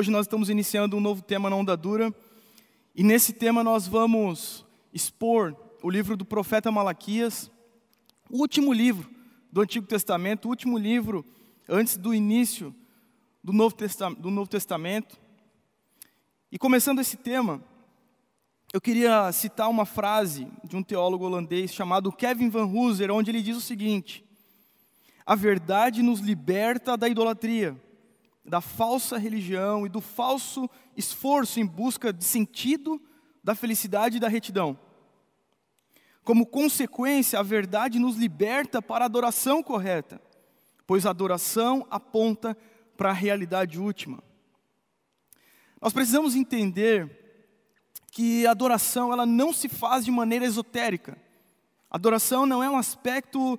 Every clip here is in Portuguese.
Hoje nós estamos iniciando um novo tema na Onda Dura, e nesse tema nós vamos expor o livro do profeta Malaquias, o último livro do Antigo Testamento, o último livro antes do início do Novo, do Novo Testamento. E começando esse tema, eu queria citar uma frase de um teólogo holandês chamado Kevin Van Hooser, onde ele diz o seguinte: A verdade nos liberta da idolatria da falsa religião e do falso esforço em busca de sentido, da felicidade e da retidão. Como consequência, a verdade nos liberta para a adoração correta, pois a adoração aponta para a realidade última. Nós precisamos entender que a adoração ela não se faz de maneira esotérica. A adoração não é um aspecto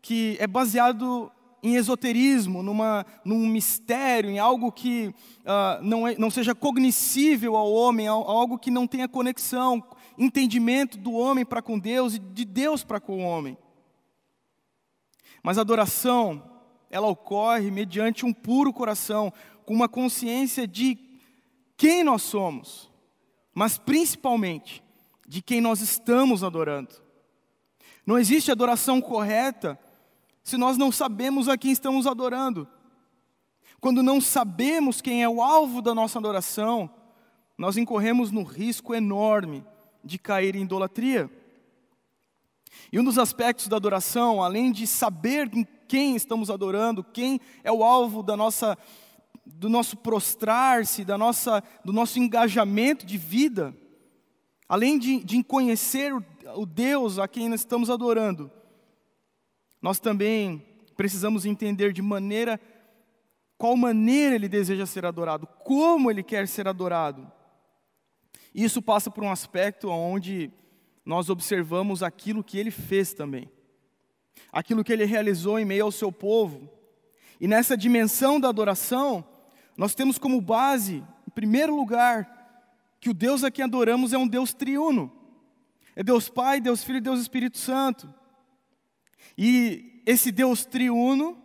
que é baseado em esoterismo, numa, num mistério, em algo que uh, não, é, não seja cognoscível ao homem, algo que não tenha conexão, entendimento do homem para com Deus e de Deus para com o homem. Mas a adoração, ela ocorre mediante um puro coração, com uma consciência de quem nós somos, mas principalmente de quem nós estamos adorando. Não existe adoração correta se nós não sabemos a quem estamos adorando. Quando não sabemos quem é o alvo da nossa adoração, nós incorremos no risco enorme de cair em idolatria. E um dos aspectos da adoração, além de saber em quem estamos adorando, quem é o alvo da nossa, do nosso prostrar-se, da nossa, do nosso engajamento de vida, além de, de conhecer o, o Deus a quem nós estamos adorando, nós também precisamos entender de maneira qual maneira ele deseja ser adorado, como ele quer ser adorado. Isso passa por um aspecto onde nós observamos aquilo que ele fez também, aquilo que ele realizou em meio ao seu povo. E nessa dimensão da adoração, nós temos como base, em primeiro lugar, que o Deus a quem adoramos é um Deus triuno. É Deus Pai, Deus Filho e Deus Espírito Santo. E esse Deus triuno,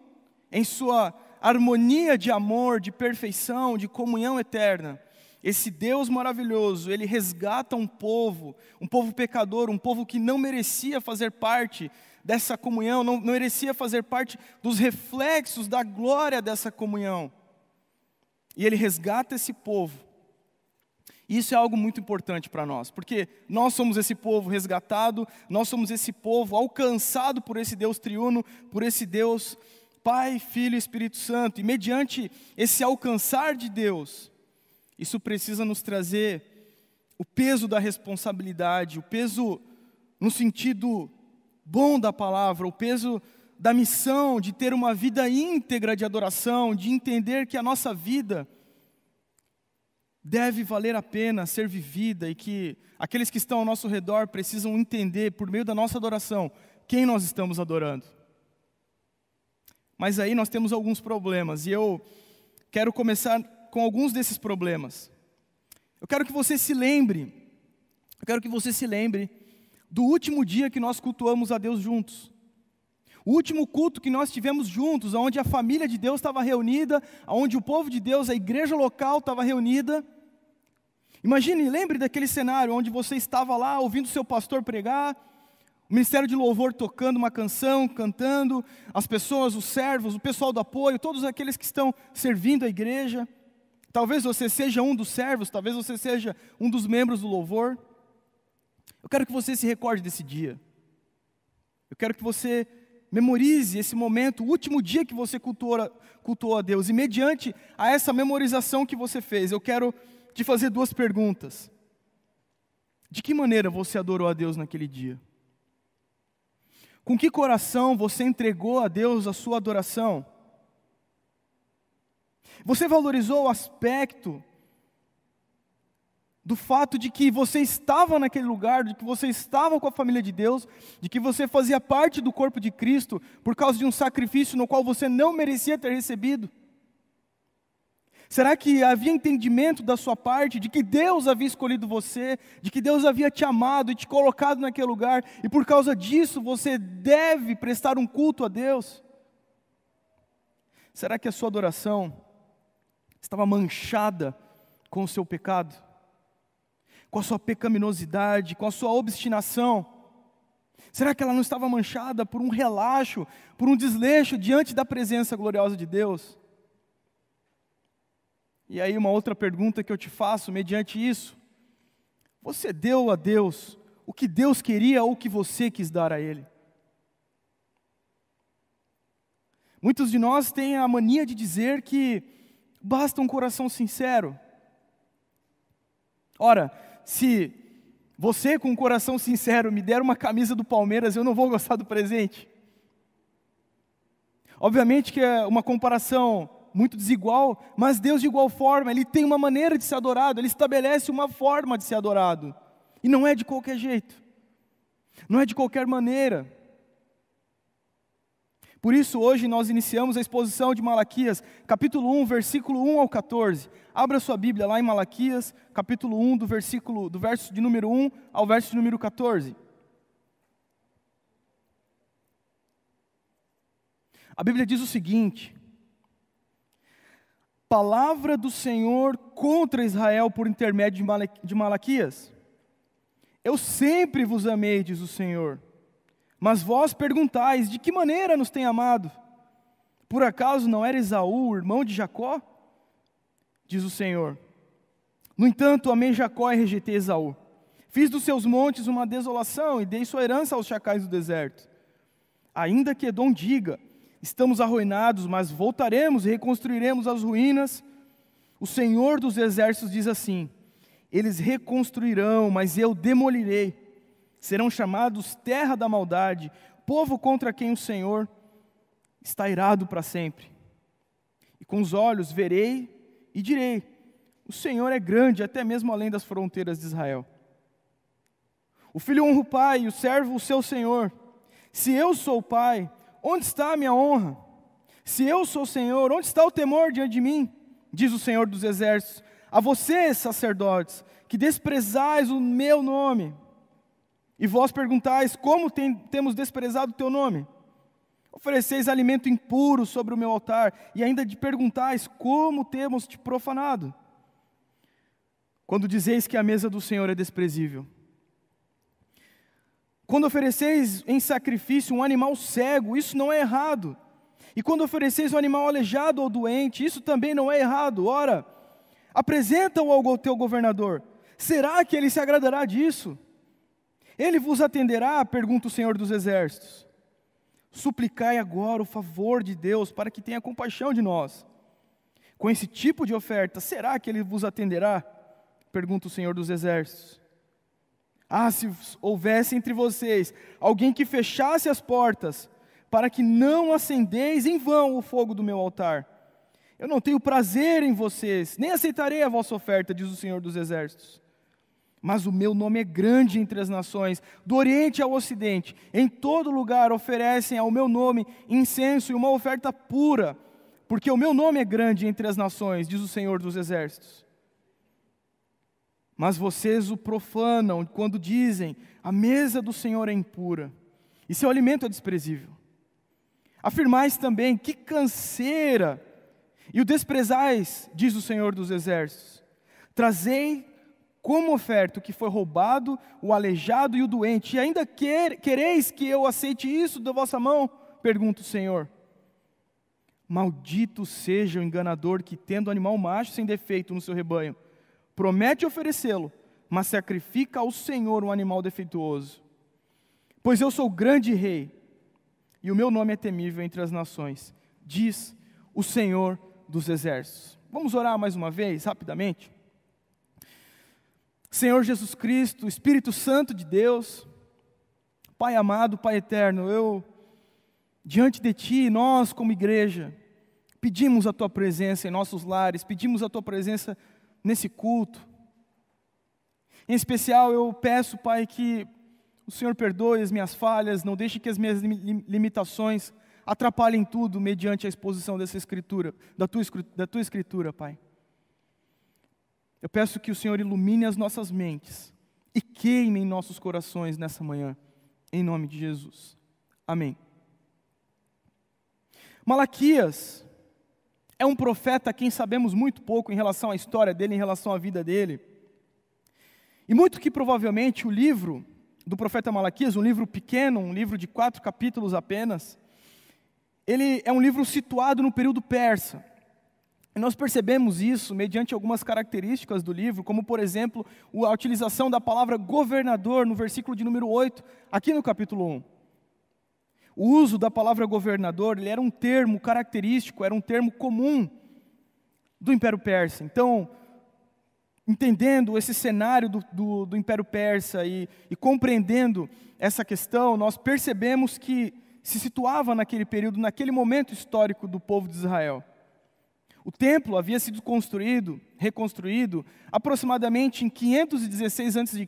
em sua harmonia de amor, de perfeição, de comunhão eterna, esse Deus maravilhoso, ele resgata um povo, um povo pecador, um povo que não merecia fazer parte dessa comunhão, não, não merecia fazer parte dos reflexos da glória dessa comunhão. E ele resgata esse povo isso é algo muito importante para nós, porque nós somos esse povo resgatado, nós somos esse povo alcançado por esse Deus triuno, por esse Deus Pai, Filho e Espírito Santo. E mediante esse alcançar de Deus, isso precisa nos trazer o peso da responsabilidade, o peso no sentido bom da palavra, o peso da missão de ter uma vida íntegra de adoração, de entender que a nossa vida deve valer a pena ser vivida e que aqueles que estão ao nosso redor precisam entender, por meio da nossa adoração, quem nós estamos adorando. Mas aí nós temos alguns problemas e eu quero começar com alguns desses problemas. Eu quero que você se lembre, eu quero que você se lembre do último dia que nós cultuamos a Deus juntos. O último culto que nós tivemos juntos, onde a família de Deus estava reunida, onde o povo de Deus, a igreja local estava reunida, Imagine, lembre daquele cenário onde você estava lá ouvindo seu pastor pregar, o ministério de louvor tocando uma canção, cantando, as pessoas, os servos, o pessoal do apoio, todos aqueles que estão servindo a igreja. Talvez você seja um dos servos, talvez você seja um dos membros do louvor. Eu quero que você se recorde desse dia. Eu quero que você memorize esse momento, o último dia que você cultuou, cultuou a Deus. E mediante a essa memorização que você fez, eu quero te fazer duas perguntas. De que maneira você adorou a Deus naquele dia? Com que coração você entregou a Deus a sua adoração? Você valorizou o aspecto do fato de que você estava naquele lugar, de que você estava com a família de Deus, de que você fazia parte do corpo de Cristo por causa de um sacrifício no qual você não merecia ter recebido? Será que havia entendimento da sua parte de que Deus havia escolhido você, de que Deus havia te amado e te colocado naquele lugar, e por causa disso você deve prestar um culto a Deus? Será que a sua adoração estava manchada com o seu pecado, com a sua pecaminosidade, com a sua obstinação? Será que ela não estava manchada por um relaxo, por um desleixo diante da presença gloriosa de Deus? E aí, uma outra pergunta que eu te faço mediante isso: você deu a Deus o que Deus queria ou o que você quis dar a Ele? Muitos de nós têm a mania de dizer que basta um coração sincero. Ora, se você com um coração sincero me der uma camisa do Palmeiras, eu não vou gostar do presente. Obviamente que é uma comparação muito desigual, mas Deus de igual forma, Ele tem uma maneira de ser adorado, Ele estabelece uma forma de ser adorado. E não é de qualquer jeito, não é de qualquer maneira. Por isso, hoje nós iniciamos a exposição de Malaquias, capítulo 1, versículo 1 ao 14. Abra sua Bíblia lá em Malaquias, capítulo 1, do versículo do verso de número 1 ao verso de número 14. A Bíblia diz o seguinte: Palavra do Senhor contra Israel por intermédio de Malaquias. Eu sempre vos amei, diz o Senhor mas vós perguntais: de que maneira nos tem amado? Por acaso não era Esaú, irmão de Jacó? Diz o Senhor. No entanto, amei Jacó e rejeitei Esaú. Fiz dos seus montes uma desolação e dei sua herança aos chacais do deserto. Ainda que Edom diga: estamos arruinados, mas voltaremos e reconstruiremos as ruínas. O Senhor dos exércitos diz assim: eles reconstruirão, mas eu demolirei serão chamados terra da maldade, povo contra quem o Senhor está irado para sempre. E com os olhos verei e direi: O Senhor é grande, até mesmo além das fronteiras de Israel. O filho honra o pai e o servo o seu senhor. Se eu sou o pai, onde está a minha honra? Se eu sou o Senhor, onde está o temor diante de mim? Diz o Senhor dos exércitos. A vocês, sacerdotes, que desprezais o meu nome, e vós perguntais: Como tem, temos desprezado o teu nome? Ofereceis alimento impuro sobre o meu altar, e ainda de perguntais: Como temos te profanado? Quando dizeis que a mesa do Senhor é desprezível. Quando ofereceis em sacrifício um animal cego, isso não é errado. E quando ofereceis um animal aleijado ou doente, isso também não é errado. Ora, apresenta-o ao teu governador. Será que ele se agradará disso? Ele vos atenderá? pergunta o Senhor dos Exércitos. Suplicai agora o favor de Deus para que tenha compaixão de nós. Com esse tipo de oferta, será que ele vos atenderá? pergunta o Senhor dos Exércitos. Ah, se houvesse entre vocês alguém que fechasse as portas, para que não acendeis em vão o fogo do meu altar. Eu não tenho prazer em vocês, nem aceitarei a vossa oferta, diz o Senhor dos Exércitos. Mas o meu nome é grande entre as nações, do Oriente ao Ocidente. Em todo lugar oferecem ao meu nome incenso e uma oferta pura, porque o meu nome é grande entre as nações, diz o Senhor dos Exércitos. Mas vocês o profanam quando dizem: a mesa do Senhor é impura e seu alimento é desprezível. Afirmais também: que canseira! E o desprezais, diz o Senhor dos Exércitos. Trazei como oferta o que foi roubado, o aleijado e o doente, e ainda quer, quereis que eu aceite isso da vossa mão? Pergunta o Senhor. Maldito seja o enganador que, tendo animal macho sem defeito no seu rebanho, promete oferecê-lo, mas sacrifica ao Senhor um animal defeituoso. Pois eu sou grande rei, e o meu nome é temível entre as nações, diz o Senhor dos exércitos. Vamos orar mais uma vez, rapidamente? Senhor Jesus Cristo, Espírito Santo de Deus, Pai amado, Pai eterno, eu, diante de Ti, nós como igreja, pedimos a Tua presença em nossos lares, pedimos a Tua presença nesse culto. Em especial, eu peço, Pai, que o Senhor perdoe as minhas falhas, não deixe que as minhas limitações atrapalhem tudo mediante a exposição dessa escritura, da tua, da tua escritura, Pai. Eu peço que o Senhor ilumine as nossas mentes e queime em nossos corações nessa manhã, em nome de Jesus. Amém. Malaquias É um profeta a quem sabemos muito pouco em relação à história dele, em relação à vida dele. E muito que provavelmente o livro do profeta Malaquias, um livro pequeno, um livro de quatro capítulos apenas, ele é um livro situado no período persa. E nós percebemos isso mediante algumas características do livro, como, por exemplo, a utilização da palavra governador no versículo de número 8, aqui no capítulo 1. O uso da palavra governador ele era um termo característico, era um termo comum do Império Persa. Então, entendendo esse cenário do, do, do Império Persa e, e compreendendo essa questão, nós percebemos que se situava naquele período, naquele momento histórico do povo de Israel. O templo havia sido construído, reconstruído, aproximadamente em 516 a.C.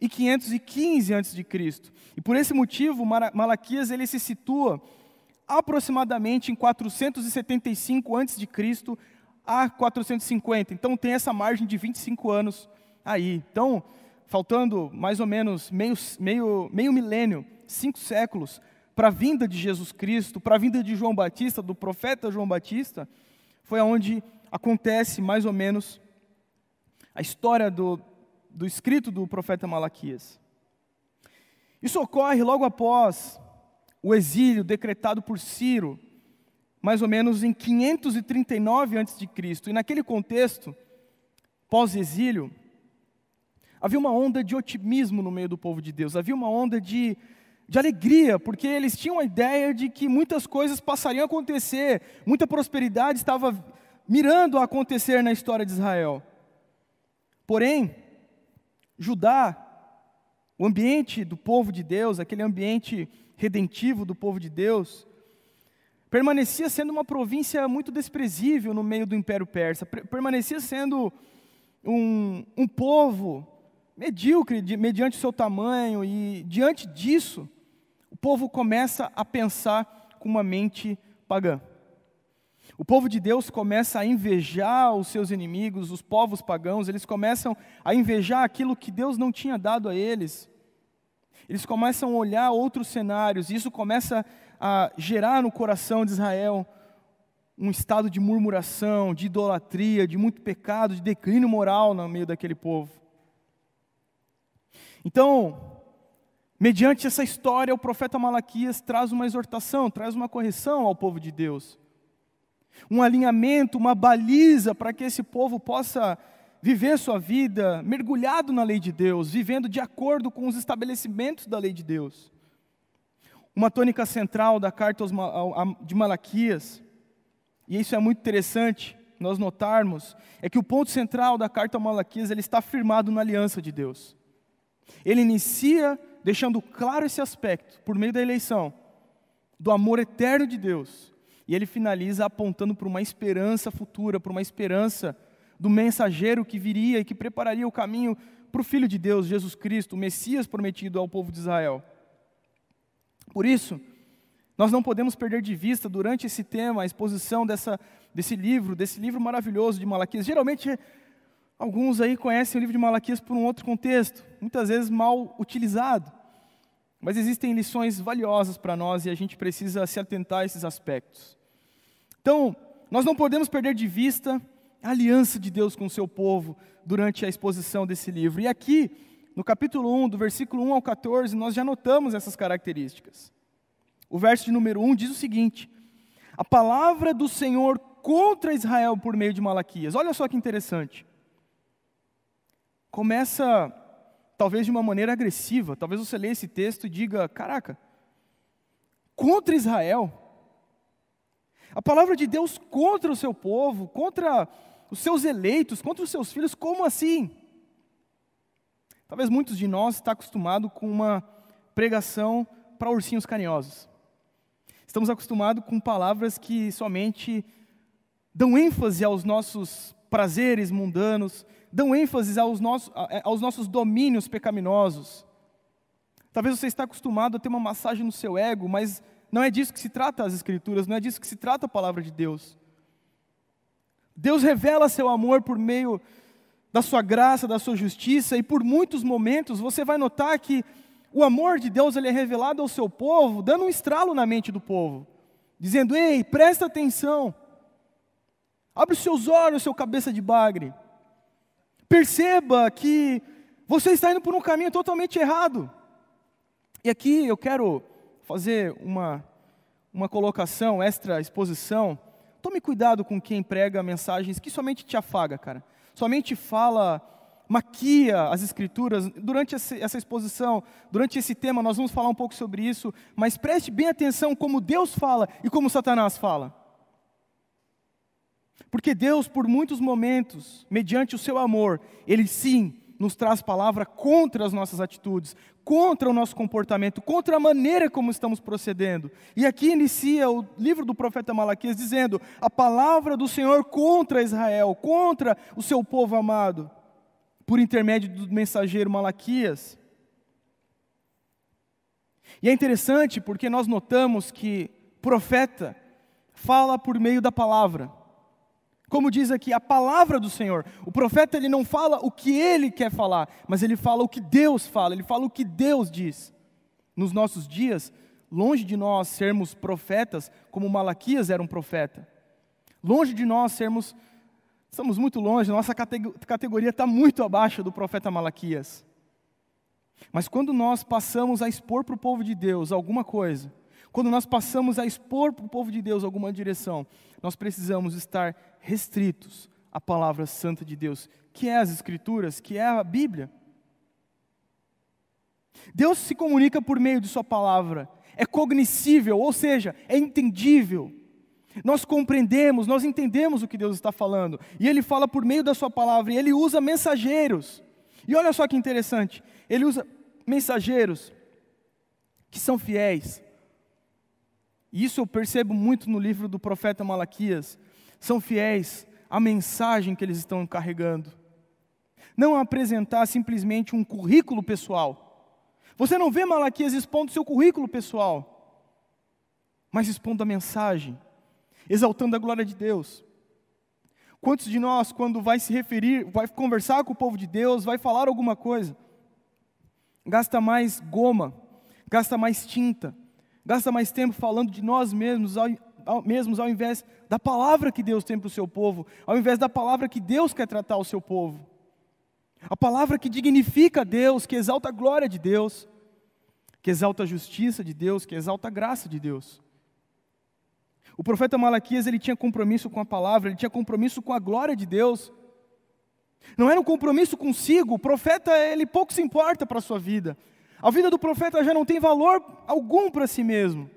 e 515 a.C. E por esse motivo, Malaquias ele se situa aproximadamente em 475 a.C. a 450. Então tem essa margem de 25 anos aí. Então, faltando mais ou menos meio, meio, meio milênio, cinco séculos, para a vinda de Jesus Cristo, para a vinda de João Batista, do profeta João Batista, foi onde acontece mais ou menos a história do, do escrito do profeta Malaquias. Isso ocorre logo após o exílio decretado por Ciro, mais ou menos em 539 a.C. E naquele contexto, pós-exílio, havia uma onda de otimismo no meio do povo de Deus, havia uma onda de de alegria, porque eles tinham a ideia de que muitas coisas passariam a acontecer, muita prosperidade estava mirando a acontecer na história de Israel. Porém, Judá, o ambiente do povo de Deus, aquele ambiente redentivo do povo de Deus, permanecia sendo uma província muito desprezível no meio do Império Persa, permanecia sendo um, um povo medíocre de, mediante o seu tamanho, e diante disso, o povo começa a pensar com uma mente pagã. O povo de Deus começa a invejar os seus inimigos, os povos pagãos, eles começam a invejar aquilo que Deus não tinha dado a eles. Eles começam a olhar outros cenários, e isso começa a gerar no coração de Israel um estado de murmuração, de idolatria, de muito pecado, de declínio moral no meio daquele povo. Então, Mediante essa história, o profeta Malaquias traz uma exortação, traz uma correção ao povo de Deus. Um alinhamento, uma baliza para que esse povo possa viver sua vida mergulhado na lei de Deus, vivendo de acordo com os estabelecimentos da lei de Deus. Uma tônica central da carta de Malaquias, e isso é muito interessante nós notarmos, é que o ponto central da carta a Malaquias ele está firmado na aliança de Deus. Ele inicia deixando claro esse aspecto, por meio da eleição, do amor eterno de Deus. E ele finaliza apontando para uma esperança futura, para uma esperança do mensageiro que viria e que prepararia o caminho para o Filho de Deus, Jesus Cristo, o Messias prometido ao povo de Israel. Por isso, nós não podemos perder de vista durante esse tema a exposição dessa, desse livro, desse livro maravilhoso de Malaquias. Geralmente Alguns aí conhecem o livro de Malaquias por um outro contexto, muitas vezes mal utilizado. Mas existem lições valiosas para nós e a gente precisa se atentar a esses aspectos. Então, nós não podemos perder de vista a aliança de Deus com o seu povo durante a exposição desse livro. E aqui, no capítulo 1, do versículo 1 ao 14, nós já notamos essas características. O verso de número 1 diz o seguinte: A palavra do Senhor contra Israel por meio de Malaquias. Olha só que interessante começa, talvez de uma maneira agressiva. Talvez você leia esse texto e diga: caraca, contra Israel. A palavra de Deus contra o seu povo, contra os seus eleitos, contra os seus filhos, como assim? Talvez muitos de nós estão acostumados com uma pregação para ursinhos carinhosos. Estamos acostumados com palavras que somente dão ênfase aos nossos prazeres mundanos, dão ênfase aos nossos, é, aos nossos domínios pecaminosos. Talvez você está acostumado a ter uma massagem no seu ego, mas não é disso que se trata as Escrituras, não é disso que se trata a palavra de Deus. Deus revela seu amor por meio da sua graça, da sua justiça, e por muitos momentos você vai notar que o amor de Deus ele é revelado ao seu povo, dando um estralo na mente do povo, dizendo: Ei, presta atenção. Abre os seus olhos, seu cabeça de bagre. Perceba que você está indo por um caminho totalmente errado. E aqui eu quero fazer uma, uma colocação, extra exposição. Tome cuidado com quem prega mensagens que somente te afaga, cara. Somente fala, maquia as escrituras. Durante essa exposição, durante esse tema, nós vamos falar um pouco sobre isso, mas preste bem atenção como Deus fala e como Satanás fala. Porque Deus, por muitos momentos, mediante o seu amor, Ele sim nos traz palavra contra as nossas atitudes, contra o nosso comportamento, contra a maneira como estamos procedendo. E aqui inicia o livro do profeta Malaquias dizendo: a palavra do Senhor contra Israel, contra o seu povo amado, por intermédio do mensageiro Malaquias. E é interessante porque nós notamos que profeta fala por meio da palavra. Como diz aqui, a palavra do Senhor. O profeta ele não fala o que ele quer falar, mas ele fala o que Deus fala, ele fala o que Deus diz. Nos nossos dias, longe de nós sermos profetas, como Malaquias era um profeta. Longe de nós sermos, estamos muito longe, nossa categoria está muito abaixo do profeta Malaquias. Mas quando nós passamos a expor para o povo de Deus alguma coisa, quando nós passamos a expor para o povo de Deus alguma direção, nós precisamos estar restritos à palavra santa de Deus, que é as Escrituras, que é a Bíblia. Deus se comunica por meio de Sua palavra, é cognoscível, ou seja, é entendível. Nós compreendemos, nós entendemos o que Deus está falando, e Ele fala por meio da Sua palavra, e Ele usa mensageiros. E olha só que interessante, Ele usa mensageiros que são fiéis, e isso eu percebo muito no livro do profeta Malaquias. São fiéis à mensagem que eles estão carregando. Não apresentar simplesmente um currículo pessoal. Você não vê Malaquias expondo seu currículo pessoal, mas expondo a mensagem, exaltando a glória de Deus. Quantos de nós, quando vai se referir, vai conversar com o povo de Deus, vai falar alguma coisa, gasta mais goma, gasta mais tinta, gasta mais tempo falando de nós mesmos, ao, ao, mesmos, ao invés da palavra que Deus tem para o seu povo, ao invés da palavra que Deus quer tratar o seu povo. A palavra que dignifica Deus, que exalta a glória de Deus, que exalta a justiça de Deus, que exalta a graça de Deus. O profeta Malaquias ele tinha compromisso com a palavra, ele tinha compromisso com a glória de Deus. Não era um compromisso consigo, o profeta ele pouco se importa para a sua vida. A vida do profeta já não tem valor algum para si mesmo.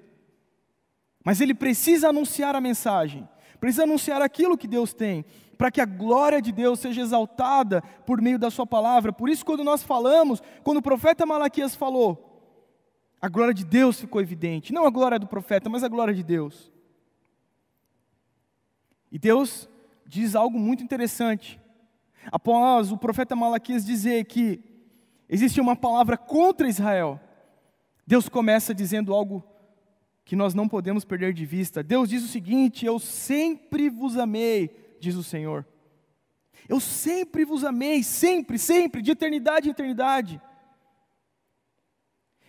Mas ele precisa anunciar a mensagem, precisa anunciar aquilo que Deus tem, para que a glória de Deus seja exaltada por meio da Sua palavra. Por isso, quando nós falamos, quando o profeta Malaquias falou, a glória de Deus ficou evidente. Não a glória do profeta, mas a glória de Deus. E Deus diz algo muito interessante. Após o profeta Malaquias dizer que existe uma palavra contra Israel, Deus começa dizendo algo que nós não podemos perder de vista. Deus diz o seguinte: Eu sempre vos amei, diz o Senhor. Eu sempre vos amei, sempre, sempre, de eternidade em eternidade.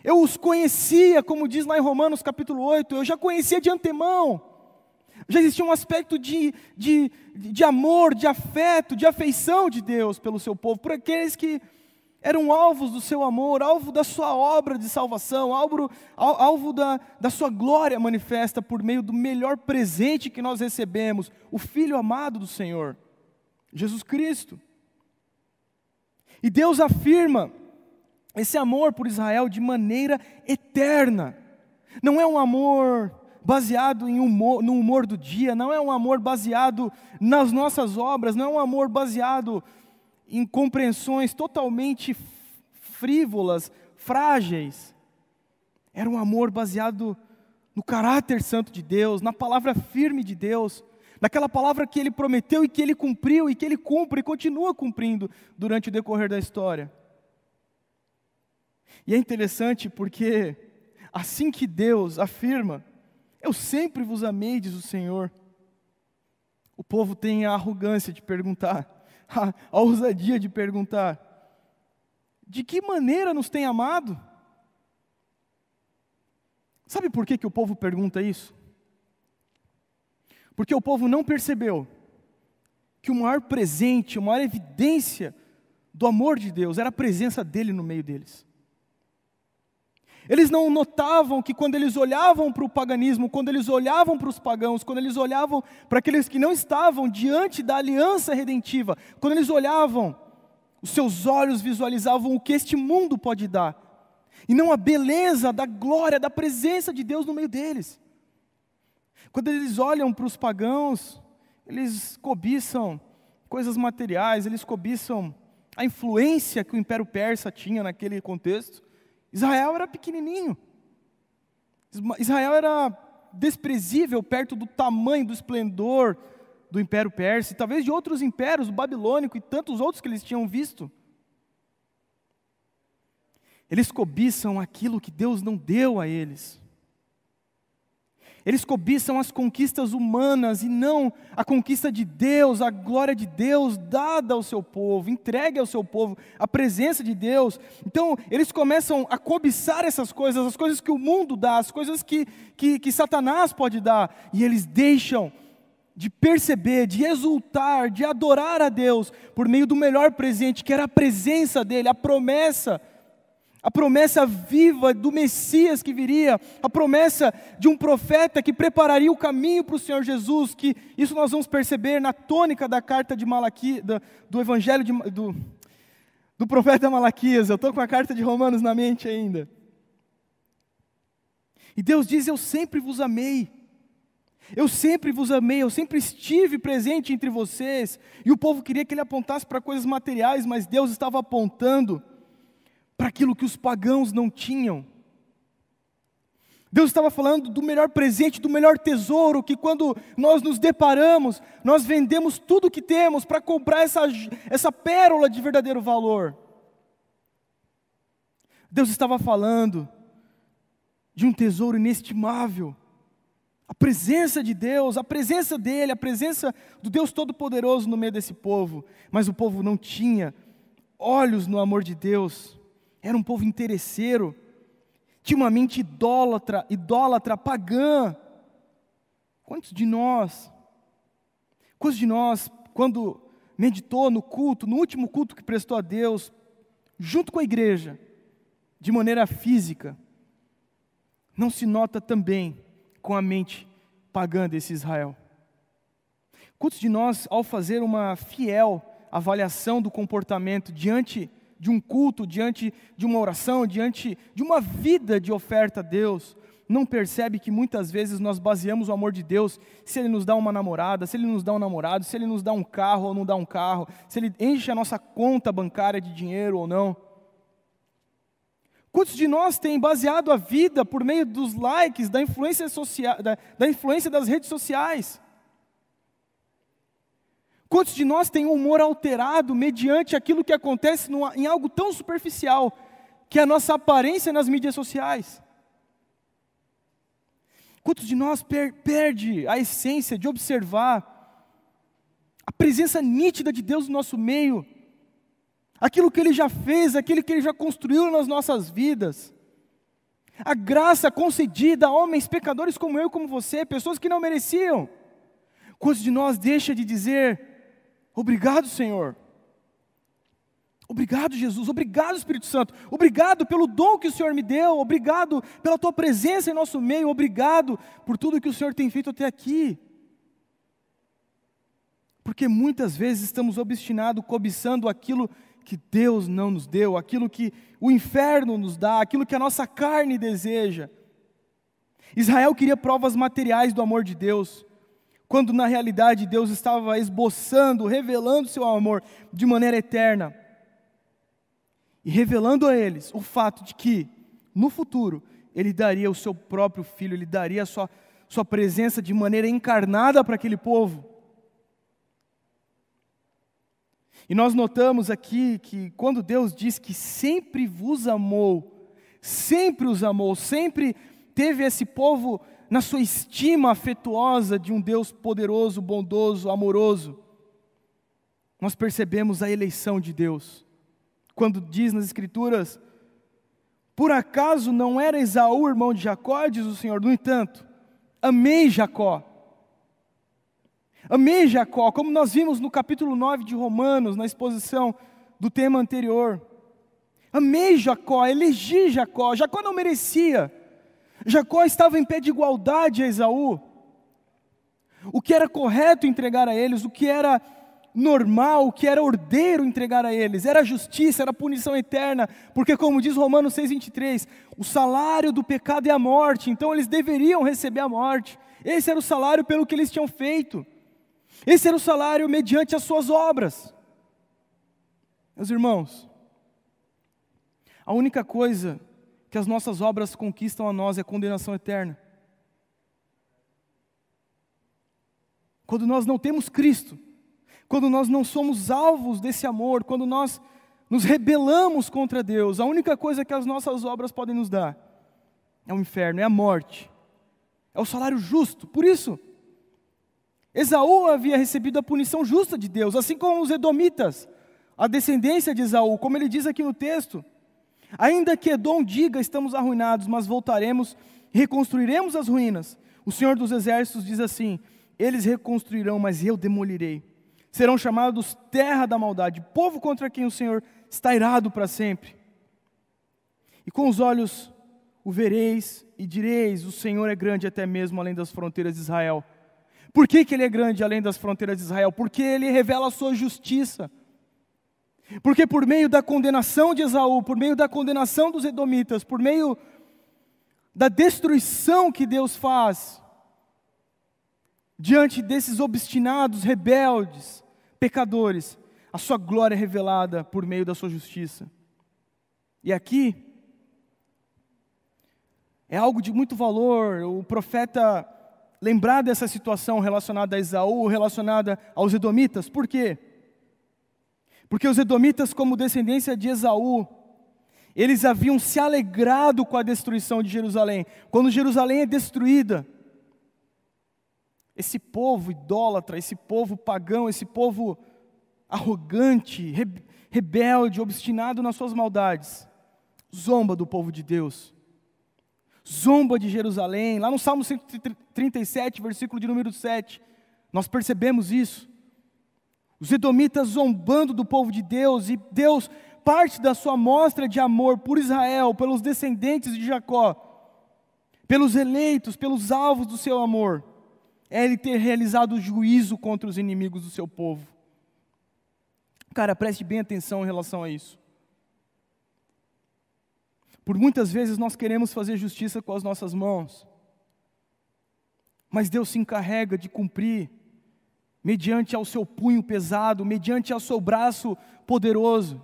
Eu os conhecia, como diz lá em Romanos capítulo 8, eu já conhecia de antemão. Já existia um aspecto de, de, de amor, de afeto, de afeição de Deus pelo seu povo, por aqueles que eram alvos do seu amor, alvo da sua obra de salvação, alvo, alvo da, da sua glória manifesta por meio do melhor presente que nós recebemos, o Filho amado do Senhor, Jesus Cristo. E Deus afirma esse amor por Israel de maneira eterna. Não é um amor baseado em humor, no humor do dia, não é um amor baseado nas nossas obras, não é um amor baseado em compreensões totalmente frívolas, frágeis. Era um amor baseado no caráter santo de Deus, na palavra firme de Deus, naquela palavra que ele prometeu e que ele cumpriu e que ele cumpre e continua cumprindo durante o decorrer da história. E é interessante porque assim que Deus afirma, eu sempre vos amei, diz o Senhor, o povo tem a arrogância de perguntar: a, a ousadia de perguntar: de que maneira nos tem amado? Sabe por que, que o povo pergunta isso? Porque o povo não percebeu que o maior presente, a maior evidência do amor de Deus era a presença dele no meio deles. Eles não notavam que quando eles olhavam para o paganismo, quando eles olhavam para os pagãos, quando eles olhavam para aqueles que não estavam diante da aliança redentiva, quando eles olhavam, os seus olhos visualizavam o que este mundo pode dar, e não a beleza da glória, da presença de Deus no meio deles. Quando eles olham para os pagãos, eles cobiçam coisas materiais, eles cobiçam a influência que o Império Persa tinha naquele contexto. Israel era pequenininho. Israel era desprezível perto do tamanho, do esplendor do Império Persa, e talvez de outros impérios, o babilônico e tantos outros que eles tinham visto. Eles cobiçam aquilo que Deus não deu a eles. Eles cobiçam as conquistas humanas e não a conquista de Deus, a glória de Deus dada ao seu povo, entregue ao seu povo, a presença de Deus. Então, eles começam a cobiçar essas coisas, as coisas que o mundo dá, as coisas que, que, que Satanás pode dar, e eles deixam de perceber, de exultar, de adorar a Deus por meio do melhor presente, que era a presença dEle, a promessa a promessa viva do Messias que viria, a promessa de um profeta que prepararia o caminho para o Senhor Jesus, que isso nós vamos perceber na tônica da carta de Malaquias, do, evangelho de, do, do profeta Malaquias. Eu estou com a carta de Romanos na mente ainda. E Deus diz: Eu sempre vos amei. Eu sempre vos amei, eu sempre estive presente entre vocês. E o povo queria que ele apontasse para coisas materiais, mas Deus estava apontando para aquilo que os pagãos não tinham. Deus estava falando do melhor presente, do melhor tesouro, que quando nós nos deparamos, nós vendemos tudo o que temos para comprar essa, essa pérola de verdadeiro valor. Deus estava falando de um tesouro inestimável. A presença de Deus, a presença dEle, a presença do Deus Todo-Poderoso no meio desse povo. Mas o povo não tinha olhos no amor de Deus era um povo interesseiro, tinha uma mente idólatra, idólatra, pagã. Quantos de nós, quantos de nós, quando meditou no culto, no último culto que prestou a Deus, junto com a igreja, de maneira física, não se nota também com a mente pagã desse Israel? Quantos de nós, ao fazer uma fiel avaliação do comportamento diante de um culto, diante de uma oração, diante de uma vida de oferta a Deus, não percebe que muitas vezes nós baseamos o amor de Deus se Ele nos dá uma namorada, se Ele nos dá um namorado, se Ele nos dá um carro ou não dá um carro, se Ele enche a nossa conta bancária de dinheiro ou não. Quantos de nós têm baseado a vida por meio dos likes, da influência, social, da, da influência das redes sociais? Quantos de nós têm um humor alterado mediante aquilo que acontece em algo tão superficial, que é a nossa aparência nas mídias sociais? Quantos de nós per perde a essência de observar a presença nítida de Deus no nosso meio, aquilo que Ele já fez, aquilo que Ele já construiu nas nossas vidas, a graça concedida a homens pecadores como eu como você, pessoas que não mereciam. Quantos de nós deixa de dizer Obrigado, Senhor. Obrigado, Jesus. Obrigado, Espírito Santo. Obrigado pelo dom que o Senhor me deu. Obrigado pela tua presença em nosso meio. Obrigado por tudo que o Senhor tem feito até aqui. Porque muitas vezes estamos obstinados, cobiçando aquilo que Deus não nos deu, aquilo que o inferno nos dá, aquilo que a nossa carne deseja. Israel queria provas materiais do amor de Deus quando na realidade Deus estava esboçando, revelando seu amor de maneira eterna e revelando a eles o fato de que no futuro ele daria o seu próprio filho, ele daria a sua, sua presença de maneira encarnada para aquele povo. E nós notamos aqui que quando Deus diz que sempre vos amou, sempre os amou, sempre teve esse povo na sua estima afetuosa de um Deus poderoso, bondoso, amoroso, nós percebemos a eleição de Deus. Quando diz nas Escrituras, por acaso não era Esaú irmão de Jacó? Diz o Senhor, no entanto, amei Jacó. Amei Jacó, como nós vimos no capítulo 9 de Romanos, na exposição do tema anterior. Amei Jacó, elegi Jacó. Jacó não merecia. Jacó estava em pé de igualdade a Esaú. O que era correto entregar a eles, o que era normal, o que era ordeiro entregar a eles, era justiça, era punição eterna, porque como diz Romanos 6:23, o salário do pecado é a morte, então eles deveriam receber a morte. Esse era o salário pelo que eles tinham feito. Esse era o salário mediante as suas obras. Meus irmãos, a única coisa que as nossas obras conquistam a nós é a condenação eterna. Quando nós não temos Cristo, quando nós não somos alvos desse amor, quando nós nos rebelamos contra Deus, a única coisa que as nossas obras podem nos dar é o inferno, é a morte, é o salário justo. Por isso, Esaú havia recebido a punição justa de Deus, assim como os edomitas, a descendência de Esaú, como ele diz aqui no texto. Ainda que Edom diga estamos arruinados, mas voltaremos reconstruiremos as ruínas. O Senhor dos Exércitos diz assim: Eles reconstruirão, mas eu demolirei. Serão chamados terra da maldade, povo contra quem o Senhor está irado para sempre. E com os olhos o vereis e direis: O Senhor é grande até mesmo além das fronteiras de Israel. Por que, que ele é grande além das fronteiras de Israel? Porque ele revela a sua justiça. Porque por meio da condenação de Esaú, por meio da condenação dos Edomitas, por meio da destruição que Deus faz diante desses obstinados, rebeldes, pecadores, a sua glória é revelada por meio da sua justiça. E aqui é algo de muito valor, o profeta lembrar dessa situação relacionada a Esaú, relacionada aos Edomitas, por quê? Porque os edomitas, como descendência de Esaú, eles haviam se alegrado com a destruição de Jerusalém. Quando Jerusalém é destruída, esse povo idólatra, esse povo pagão, esse povo arrogante, rebelde, obstinado nas suas maldades, zomba do povo de Deus, zomba de Jerusalém. Lá no Salmo 137, versículo de número 7, nós percebemos isso. Os edomitas zombando do povo de Deus, e Deus, parte da sua mostra de amor por Israel, pelos descendentes de Jacó, pelos eleitos, pelos alvos do seu amor, é Ele ter realizado o juízo contra os inimigos do seu povo. Cara, preste bem atenção em relação a isso. Por muitas vezes nós queremos fazer justiça com as nossas mãos, mas Deus se encarrega de cumprir mediante ao seu punho pesado, mediante ao seu braço poderoso.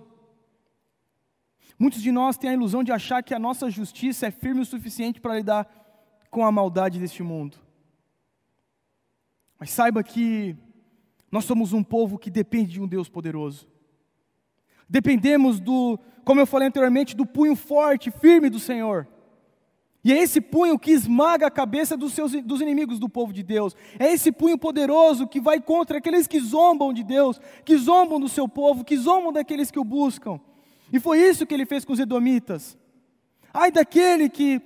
Muitos de nós têm a ilusão de achar que a nossa justiça é firme o suficiente para lidar com a maldade deste mundo. Mas saiba que nós somos um povo que depende de um Deus poderoso. Dependemos do, como eu falei anteriormente, do punho forte, firme do Senhor. E é esse punho que esmaga a cabeça dos, seus, dos inimigos do povo de Deus. É esse punho poderoso que vai contra aqueles que zombam de Deus, que zombam do seu povo, que zombam daqueles que o buscam. E foi isso que ele fez com os edomitas. Ai daquele que,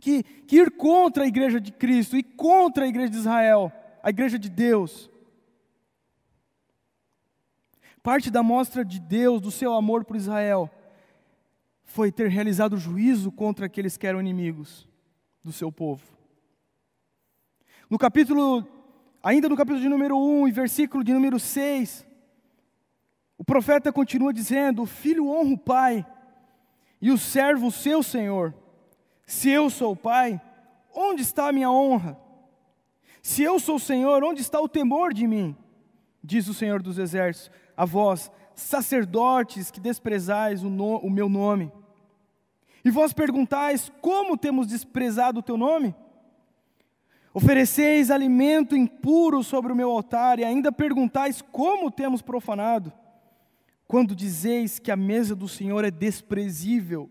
que, que ir contra a igreja de Cristo e contra a igreja de Israel, a igreja de Deus. Parte da mostra de Deus, do seu amor por Israel, foi ter realizado juízo contra aqueles que eram inimigos do seu povo. No capítulo, ainda no capítulo de número 1 e versículo de número 6, o profeta continua dizendo: O filho honra o pai, e o servo o seu senhor. Se eu sou o pai, onde está a minha honra? Se eu sou o Senhor, onde está o temor de mim? Diz o Senhor dos Exércitos, a vós, sacerdotes que desprezais o, no, o meu nome. E vós perguntais: como temos desprezado o teu nome? Ofereceis alimento impuro sobre o meu altar e ainda perguntais: como temos profanado? Quando dizeis que a mesa do Senhor é desprezível.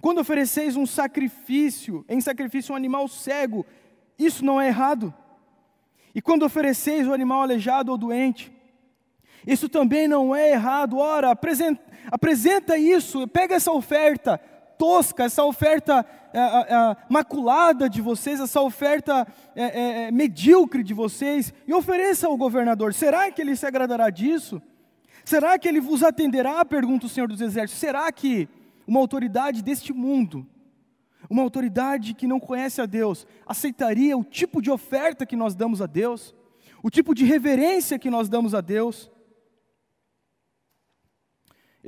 Quando ofereceis um sacrifício, em sacrifício um animal cego, isso não é errado. E quando ofereceis o animal aleijado ou doente, isso também não é errado. Ora, apresenta, apresenta isso, pega essa oferta, tosca, essa oferta é, é, maculada de vocês, essa oferta é, medíocre de vocês, e ofereça ao governador. Será que ele se agradará disso? Será que ele vos atenderá? Pergunta o Senhor dos Exércitos. Será que uma autoridade deste mundo, uma autoridade que não conhece a Deus, aceitaria o tipo de oferta que nós damos a Deus? O tipo de reverência que nós damos a Deus?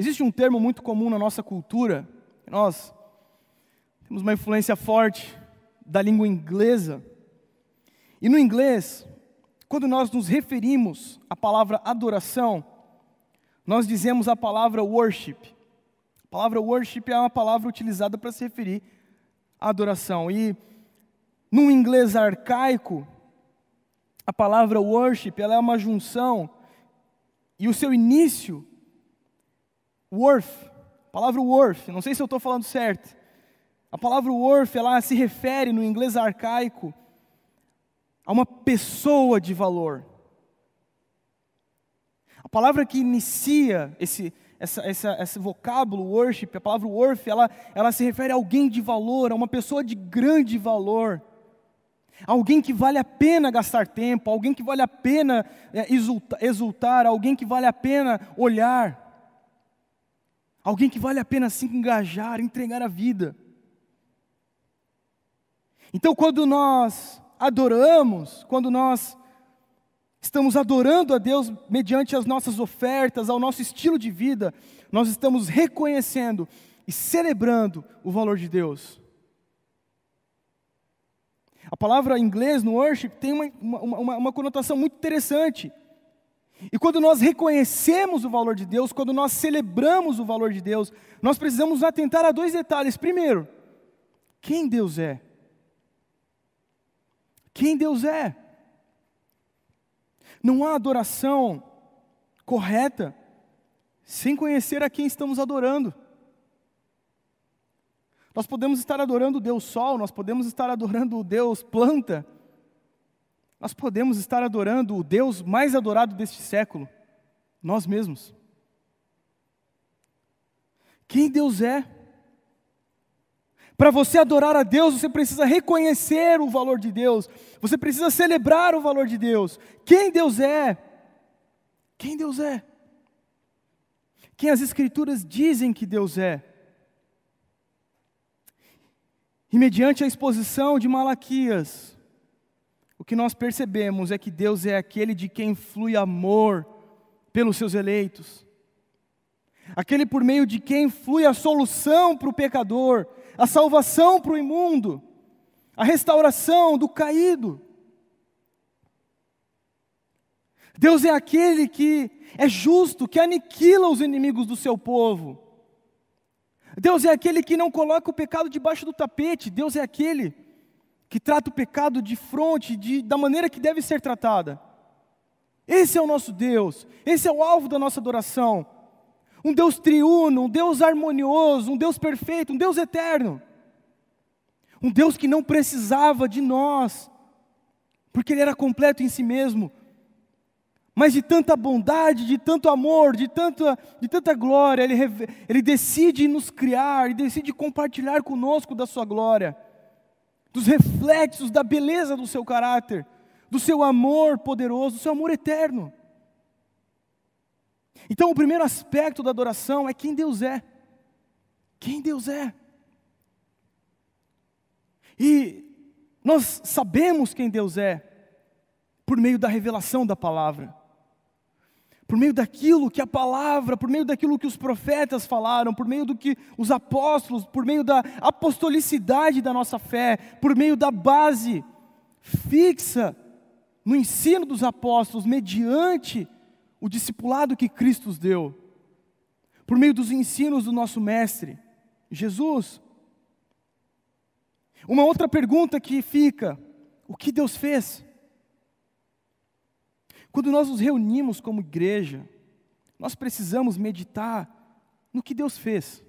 Existe um termo muito comum na nossa cultura, nós temos uma influência forte da língua inglesa. E no inglês, quando nós nos referimos à palavra adoração, nós dizemos a palavra worship. A palavra worship é uma palavra utilizada para se referir à adoração. E no inglês arcaico, a palavra worship ela é uma junção e o seu início, worth, a palavra worth, não sei se eu estou falando certo. A palavra worth, ela se refere no inglês arcaico a uma pessoa de valor. A palavra que inicia esse, essa, essa, esse vocábulo worship, a palavra worth, ela, ela se refere a alguém de valor, a uma pessoa de grande valor. Alguém que vale a pena gastar tempo, alguém que vale a pena é, exultar, exultar, alguém que vale a pena olhar. Alguém que vale a pena se engajar, entregar a vida. Então, quando nós adoramos, quando nós estamos adorando a Deus mediante as nossas ofertas, ao nosso estilo de vida, nós estamos reconhecendo e celebrando o valor de Deus. A palavra em inglês no worship tem uma, uma, uma, uma conotação muito interessante. E quando nós reconhecemos o valor de Deus, quando nós celebramos o valor de Deus, nós precisamos atentar a dois detalhes. Primeiro, quem Deus é? Quem Deus é? Não há adoração correta sem conhecer a quem estamos adorando. Nós podemos estar adorando o Deus Sol, nós podemos estar adorando o Deus Planta, nós podemos estar adorando o Deus mais adorado deste século, nós mesmos. Quem Deus é? Para você adorar a Deus, você precisa reconhecer o valor de Deus, você precisa celebrar o valor de Deus. Quem Deus é? Quem Deus é? Quem as Escrituras dizem que Deus é? E mediante a exposição de Malaquias, o que nós percebemos é que Deus é aquele de quem flui amor pelos seus eleitos, aquele por meio de quem flui a solução para o pecador, a salvação para o imundo, a restauração do caído. Deus é aquele que é justo, que aniquila os inimigos do seu povo. Deus é aquele que não coloca o pecado debaixo do tapete. Deus é aquele que trata o pecado de frente, de, da maneira que deve ser tratada. Esse é o nosso Deus, esse é o alvo da nossa adoração. Um Deus triuno, um Deus harmonioso, um Deus perfeito, um Deus eterno. Um Deus que não precisava de nós, porque Ele era completo em si mesmo. Mas de tanta bondade, de tanto amor, de tanta, de tanta glória, ele, ele decide nos criar, Ele decide compartilhar conosco da Sua glória dos reflexos da beleza do seu caráter, do seu amor poderoso, do seu amor eterno. Então, o primeiro aspecto da adoração é quem Deus é. Quem Deus é. E nós sabemos quem Deus é por meio da revelação da palavra por meio daquilo que a palavra, por meio daquilo que os profetas falaram, por meio do que os apóstolos, por meio da apostolicidade da nossa fé, por meio da base fixa no ensino dos apóstolos, mediante o discipulado que Cristo nos deu, por meio dos ensinos do nosso Mestre, Jesus. Uma outra pergunta que fica: o que Deus fez? Quando nós nos reunimos como igreja, nós precisamos meditar no que Deus fez.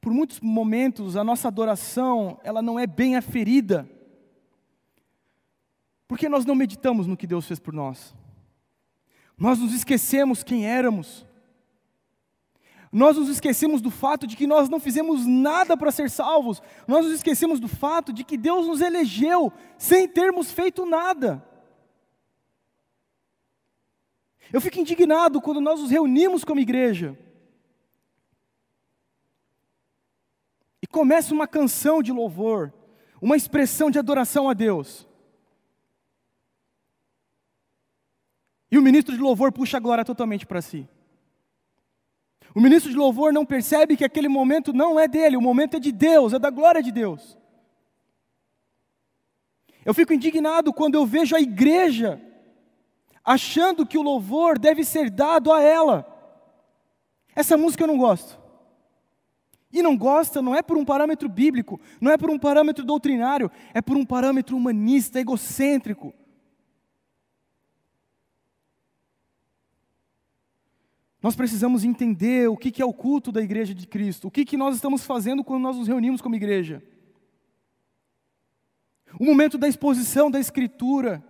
Por muitos momentos a nossa adoração, ela não é bem aferida. Porque nós não meditamos no que Deus fez por nós. Nós nos esquecemos quem éramos. Nós nos esquecemos do fato de que nós não fizemos nada para ser salvos. Nós nos esquecemos do fato de que Deus nos elegeu sem termos feito nada. Eu fico indignado quando nós nos reunimos como igreja e começa uma canção de louvor, uma expressão de adoração a Deus. E o ministro de louvor puxa a glória totalmente para si. O ministro de louvor não percebe que aquele momento não é dele, o momento é de Deus, é da glória de Deus. Eu fico indignado quando eu vejo a igreja achando que o louvor deve ser dado a ela. Essa música eu não gosto. E não gosta não é por um parâmetro bíblico, não é por um parâmetro doutrinário, é por um parâmetro humanista, egocêntrico. Nós precisamos entender o que é o culto da igreja de Cristo, o que nós estamos fazendo quando nós nos reunimos como igreja. O momento da exposição da Escritura,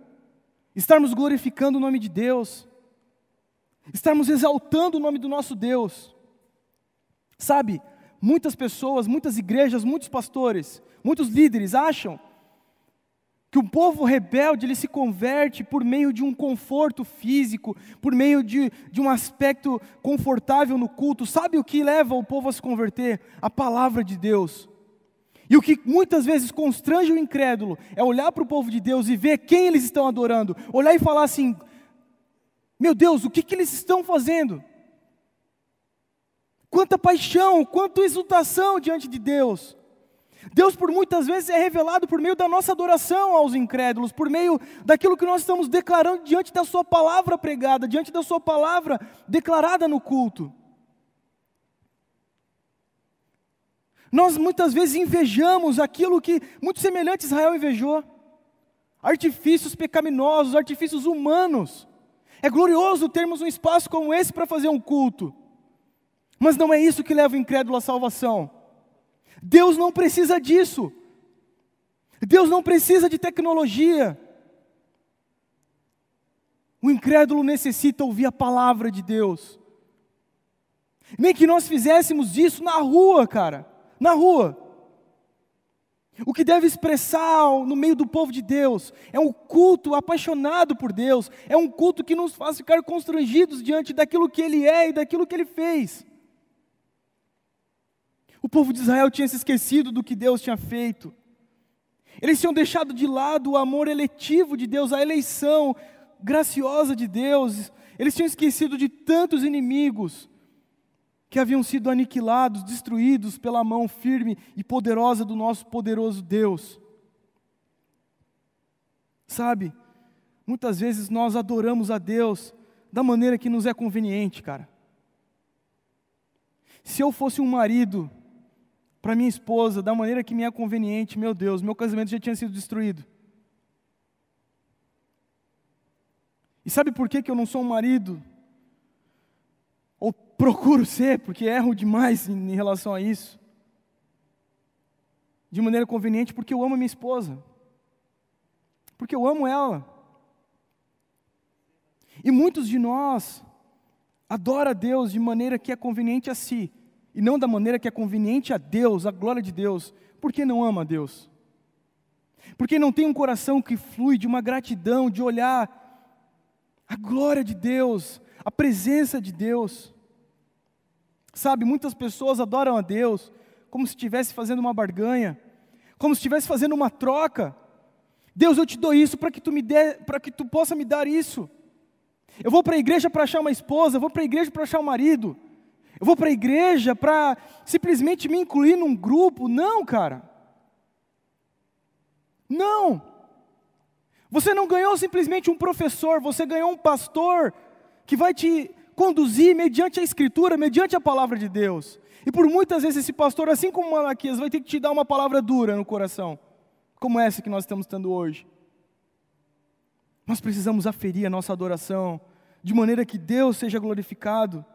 estarmos glorificando o nome de Deus, estarmos exaltando o nome do nosso Deus. Sabe, muitas pessoas, muitas igrejas, muitos pastores, muitos líderes acham que o povo rebelde ele se converte por meio de um conforto físico, por meio de, de um aspecto confortável no culto. Sabe o que leva o povo a se converter? A palavra de Deus. E o que muitas vezes constrange o incrédulo é olhar para o povo de Deus e ver quem eles estão adorando, olhar e falar assim: meu Deus, o que, que eles estão fazendo? Quanta paixão, quanta exultação diante de Deus. Deus, por muitas vezes, é revelado por meio da nossa adoração aos incrédulos, por meio daquilo que nós estamos declarando diante da Sua palavra pregada, diante da Sua palavra declarada no culto. Nós muitas vezes invejamos aquilo que muito semelhante Israel invejou artifícios pecaminosos, artifícios humanos. É glorioso termos um espaço como esse para fazer um culto, mas não é isso que leva o incrédulo à salvação. Deus não precisa disso. Deus não precisa de tecnologia. O incrédulo necessita ouvir a palavra de Deus. Nem que nós fizéssemos isso na rua, cara, na rua. O que deve expressar no meio do povo de Deus é um culto apaixonado por Deus, é um culto que nos faz ficar constrangidos diante daquilo que Ele é e daquilo que Ele fez. O povo de Israel tinha se esquecido do que Deus tinha feito. Eles tinham deixado de lado o amor eletivo de Deus, a eleição graciosa de Deus. Eles tinham esquecido de tantos inimigos que haviam sido aniquilados, destruídos pela mão firme e poderosa do nosso poderoso Deus. Sabe, muitas vezes nós adoramos a Deus da maneira que nos é conveniente, cara. Se eu fosse um marido para minha esposa da maneira que me é conveniente, meu Deus, meu casamento já tinha sido destruído. E sabe por que, que eu não sou um marido? Procuro ser, porque erro demais em relação a isso. De maneira conveniente, porque eu amo minha esposa. Porque eu amo ela. E muitos de nós adoram a Deus de maneira que é conveniente a si, e não da maneira que é conveniente a Deus, a glória de Deus, porque não ama a Deus? Porque não tem um coração que flui de uma gratidão, de olhar a glória de Deus, a presença de Deus. Sabe, muitas pessoas adoram a Deus como se estivesse fazendo uma barganha, como se estivesse fazendo uma troca. Deus, eu te dou isso para que tu me dê, para que tu possa me dar isso. Eu vou para a igreja para achar uma esposa, eu vou para a igreja para achar um marido. Eu vou para a igreja para simplesmente me incluir num grupo. Não, cara. Não. Você não ganhou simplesmente um professor, você ganhou um pastor que vai te conduzir mediante a Escritura, mediante a palavra de Deus. E por muitas vezes esse pastor, assim como Malaquias, vai ter que te dar uma palavra dura no coração, como essa que nós estamos tendo hoje. Nós precisamos aferir a nossa adoração, de maneira que Deus seja glorificado.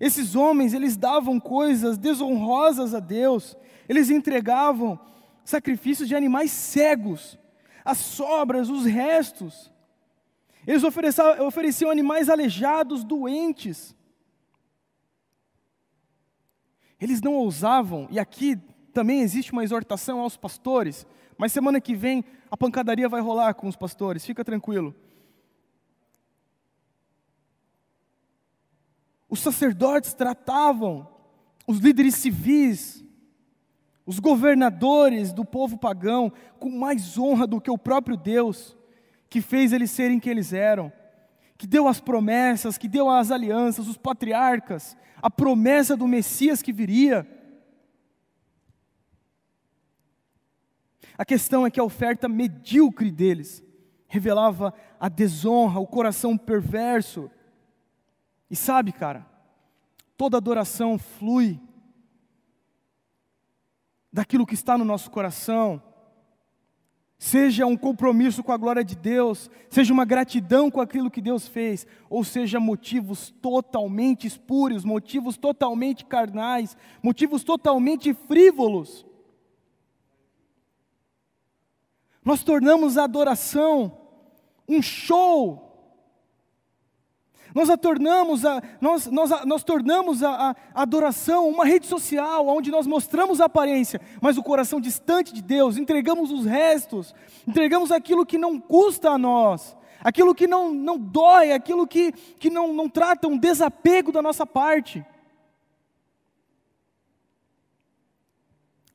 Esses homens, eles davam coisas desonrosas a Deus, eles entregavam sacrifícios de animais cegos, as sobras, os restos. Eles ofereciam, animais aleijados, doentes. eles não ousavam, e aqui também existe uma exortação aos pastores, mas semana que vem a pancadaria vai rolar com os pastores, fica tranquilo. Os sacerdotes tratavam os líderes civis, os governadores do povo pagão, com mais honra do que o próprio Deus, que fez eles serem quem eles eram, que deu as promessas, que deu as alianças, os patriarcas, a promessa do Messias que viria. A questão é que a oferta medíocre deles revelava a desonra, o coração perverso. E sabe, cara, toda adoração flui daquilo que está no nosso coração. Seja um compromisso com a glória de Deus, seja uma gratidão com aquilo que Deus fez, ou seja motivos totalmente espúrios, motivos totalmente carnais, motivos totalmente frívolos. Nós tornamos a adoração um show. Nós a tornamos a, nós, nós, nós tornamos a, a, adoração uma rede social, onde nós mostramos a aparência, mas o coração distante de Deus, entregamos os restos, entregamos aquilo que não custa a nós, aquilo que não, não dói, aquilo que, que não, não trata um desapego da nossa parte.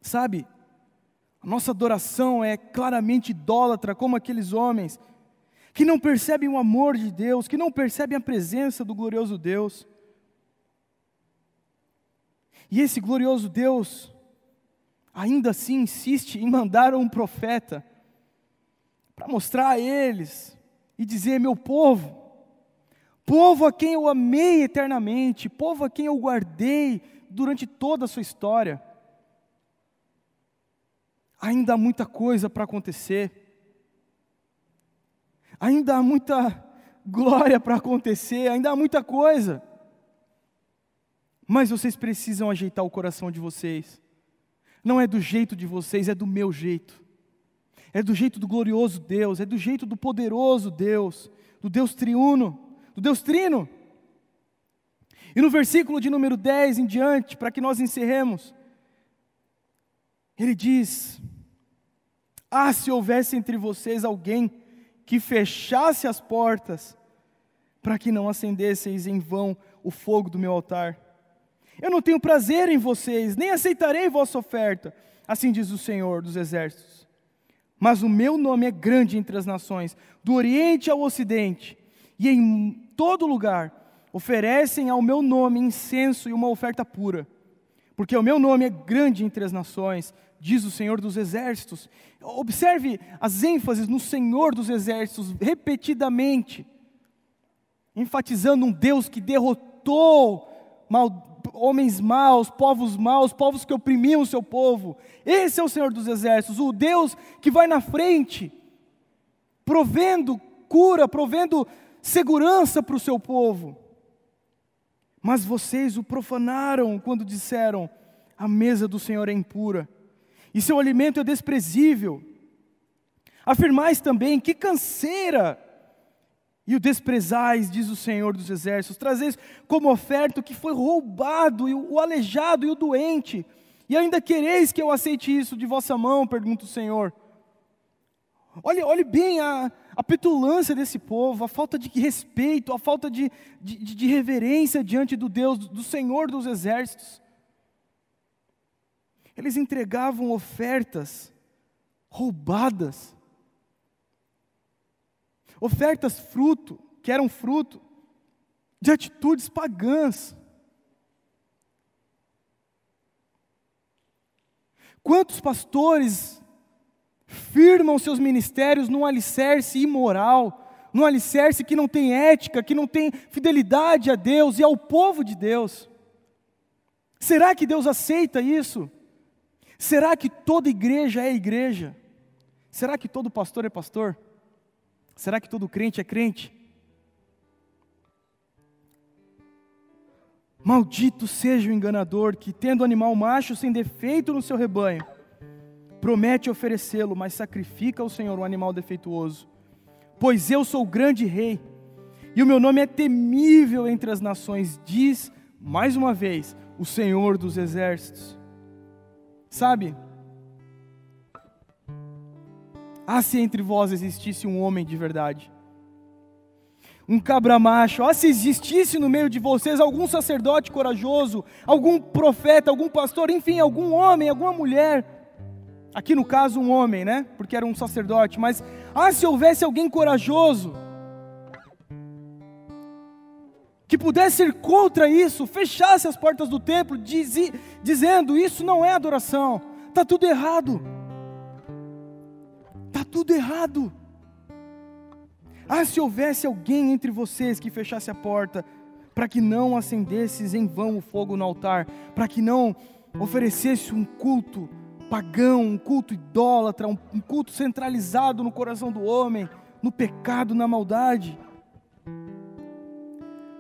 Sabe, nossa adoração é claramente idólatra, como aqueles homens que não percebem o amor de Deus, que não percebem a presença do glorioso Deus. E esse glorioso Deus, ainda assim, insiste em mandar um profeta para mostrar a eles e dizer: meu povo, povo a quem eu amei eternamente, povo a quem eu guardei durante toda a sua história ainda há muita coisa para acontecer. Ainda há muita glória para acontecer, ainda há muita coisa. Mas vocês precisam ajeitar o coração de vocês. Não é do jeito de vocês, é do meu jeito. É do jeito do glorioso Deus, é do jeito do poderoso Deus, do Deus triuno, do Deus trino. E no versículo de número 10 em diante, para que nós encerremos, ele diz: Ah, se houvesse entre vocês alguém que fechasse as portas, para que não acendesseis em vão o fogo do meu altar. Eu não tenho prazer em vocês, nem aceitarei vossa oferta, assim diz o Senhor dos Exércitos. Mas o meu nome é grande entre as nações, do Oriente ao Ocidente, e em todo lugar oferecem ao meu nome incenso e uma oferta pura, porque o meu nome é grande entre as nações, diz o Senhor dos Exércitos. Observe as ênfases no Senhor dos Exércitos repetidamente, enfatizando um Deus que derrotou mal, homens maus, povos maus, povos que oprimiam o seu povo. Esse é o Senhor dos Exércitos, o Deus que vai na frente, provendo cura, provendo segurança para o seu povo. Mas vocês o profanaram quando disseram: a mesa do Senhor é impura e seu alimento é desprezível. Afirmais também que canseira, e o desprezais, diz o Senhor dos Exércitos, trazeis como oferta o que foi roubado, e o aleijado e o doente, e ainda quereis que eu aceite isso de vossa mão, pergunta o Senhor. Olhe, olhe bem a, a petulância desse povo, a falta de respeito, a falta de, de, de reverência diante do Deus, do Senhor dos Exércitos. Eles entregavam ofertas roubadas. Ofertas fruto, que eram fruto de atitudes pagãs. Quantos pastores firmam seus ministérios num alicerce imoral, num alicerce que não tem ética, que não tem fidelidade a Deus e ao povo de Deus? Será que Deus aceita isso? Será que toda igreja é igreja? Será que todo pastor é pastor? Será que todo crente é crente? Maldito seja o enganador que, tendo animal macho sem defeito no seu rebanho, promete oferecê-lo, mas sacrifica ao Senhor um animal defeituoso. Pois eu sou o grande rei, e o meu nome é temível entre as nações, diz mais uma vez o Senhor dos exércitos. Sabe? Ah, se entre vós existisse um homem de verdade, um cabra macho, ah, se existisse no meio de vocês algum sacerdote corajoso, algum profeta, algum pastor, enfim, algum homem, alguma mulher, aqui no caso um homem, né? Porque era um sacerdote, mas ah, se houvesse alguém corajoso, que pudesse ir contra isso, fechasse as portas do templo, dizendo: Isso não é adoração, está tudo errado. Está tudo errado. Ah, se houvesse alguém entre vocês que fechasse a porta, para que não acendesses em vão o fogo no altar, para que não oferecesse um culto pagão, um culto idólatra, um culto centralizado no coração do homem, no pecado, na maldade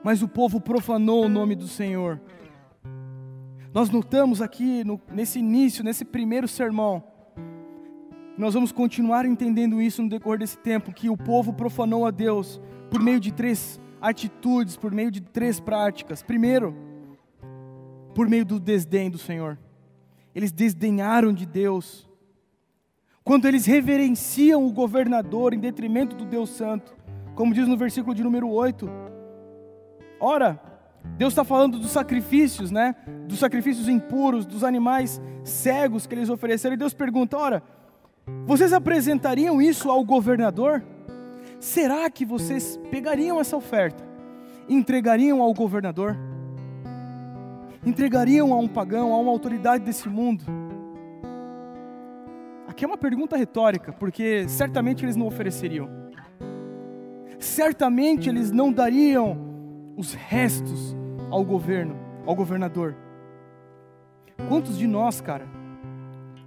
mas o povo profanou o nome do Senhor. Nós notamos aqui no, nesse início, nesse primeiro sermão, nós vamos continuar entendendo isso no decorrer desse tempo, que o povo profanou a Deus por meio de três atitudes, por meio de três práticas. Primeiro, por meio do desdém do Senhor. Eles desdenharam de Deus. Quando eles reverenciam o governador em detrimento do Deus Santo, como diz no versículo de número 8, Ora, Deus está falando dos sacrifícios, né? Dos sacrifícios impuros, dos animais cegos que eles ofereceram. E Deus pergunta: ora, vocês apresentariam isso ao governador? Será que vocês pegariam essa oferta entregariam ao governador? Entregariam a um pagão, a uma autoridade desse mundo? Aqui é uma pergunta retórica, porque certamente eles não ofereceriam. Certamente eles não dariam os restos ao governo, ao governador. Quantos de nós, cara,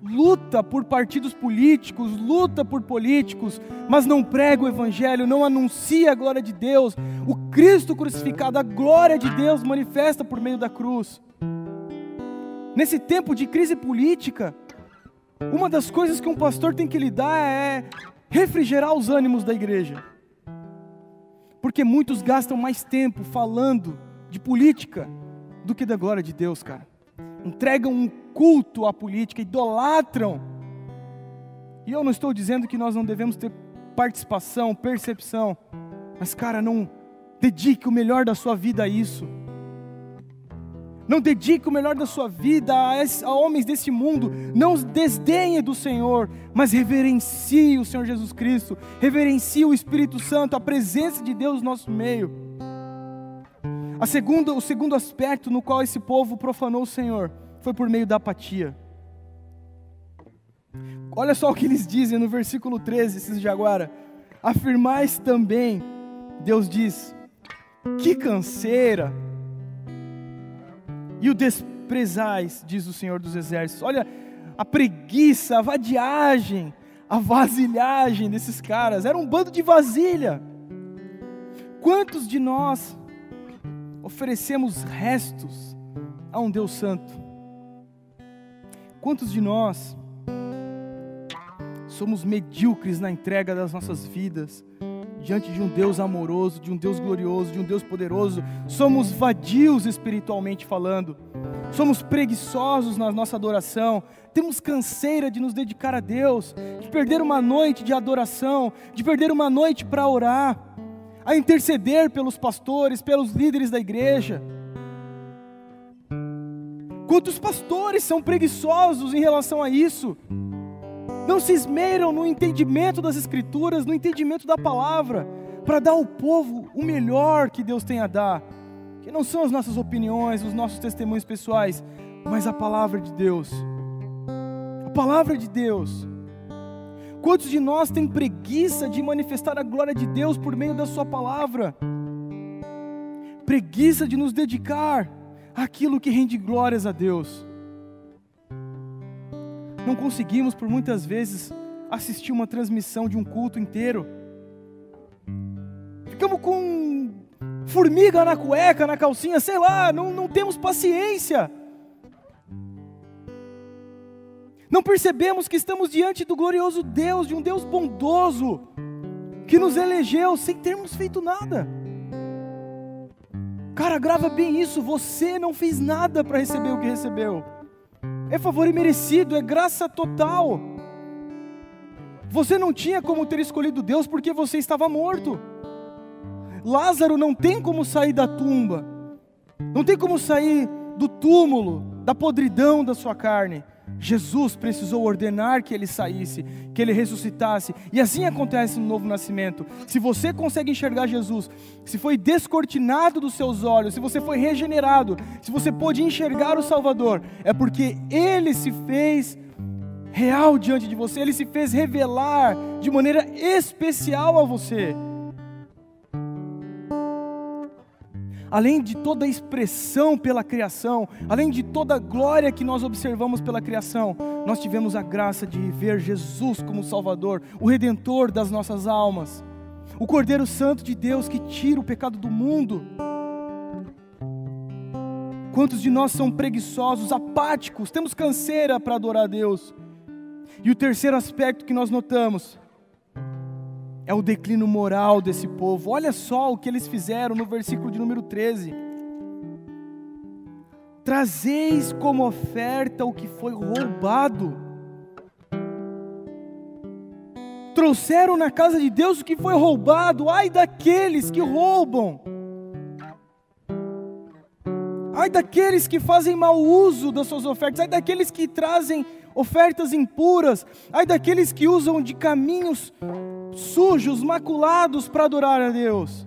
luta por partidos políticos, luta por políticos, mas não prega o evangelho, não anuncia a glória de Deus, o Cristo crucificado, a glória de Deus manifesta por meio da cruz. Nesse tempo de crise política, uma das coisas que um pastor tem que lidar é refrigerar os ânimos da igreja. Porque muitos gastam mais tempo falando de política do que da glória de Deus, cara. Entregam um culto à política, idolatram. E eu não estou dizendo que nós não devemos ter participação, percepção, mas, cara, não dedique o melhor da sua vida a isso. Não dedique o melhor da sua vida a, homens desse mundo. Não desdenhe do Senhor, mas reverencie o Senhor Jesus Cristo. Reverencie o Espírito Santo, a presença de Deus no nosso meio. A segunda, o segundo aspecto no qual esse povo profanou o Senhor foi por meio da apatia. Olha só o que eles dizem no versículo 13, esses de agora. Afirmais também, Deus diz, que canseira e o desprezais, diz o Senhor dos Exércitos. Olha a preguiça, a vadiagem, a vasilhagem desses caras, era um bando de vasilha. Quantos de nós oferecemos restos a um Deus Santo? Quantos de nós somos medíocres na entrega das nossas vidas? Diante de um Deus amoroso, de um Deus glorioso, de um Deus poderoso, somos vadios espiritualmente falando, somos preguiçosos na nossa adoração, temos canseira de nos dedicar a Deus, de perder uma noite de adoração, de perder uma noite para orar, a interceder pelos pastores, pelos líderes da igreja. Quantos pastores são preguiçosos em relação a isso? Não se esmeram no entendimento das Escrituras, no entendimento da palavra, para dar ao povo o melhor que Deus tem a dar, que não são as nossas opiniões, os nossos testemunhos pessoais, mas a palavra de Deus. A palavra de Deus. Quantos de nós têm preguiça de manifestar a glória de Deus por meio da Sua palavra? Preguiça de nos dedicar àquilo que rende glórias a Deus não conseguimos por muitas vezes assistir uma transmissão de um culto inteiro. Ficamos com formiga na cueca, na calcinha, sei lá, não, não temos paciência. Não percebemos que estamos diante do glorioso Deus, de um Deus bondoso, que nos elegeu sem termos feito nada. Cara, grava bem isso. Você não fez nada para receber o que recebeu. É favor imerecido, é graça total. Você não tinha como ter escolhido Deus porque você estava morto. Lázaro não tem como sair da tumba, não tem como sair do túmulo, da podridão da sua carne. Jesus precisou ordenar que ele saísse, que ele ressuscitasse, e assim acontece no novo nascimento. Se você consegue enxergar Jesus, se foi descortinado dos seus olhos, se você foi regenerado, se você pôde enxergar o Salvador, é porque ele se fez real diante de você, ele se fez revelar de maneira especial a você. Além de toda a expressão pela criação, além de toda a glória que nós observamos pela criação, nós tivemos a graça de ver Jesus como Salvador, o Redentor das nossas almas, o Cordeiro Santo de Deus que tira o pecado do mundo. Quantos de nós são preguiçosos, apáticos, temos canseira para adorar a Deus? E o terceiro aspecto que nós notamos é o declínio moral desse povo. Olha só o que eles fizeram no versículo de número 13. Trazeis como oferta o que foi roubado. Trouxeram na casa de Deus o que foi roubado. Ai daqueles que roubam. Ai daqueles que fazem mau uso das suas ofertas. Ai daqueles que trazem ofertas impuras. Ai daqueles que usam de caminhos sujos, maculados para adorar a Deus,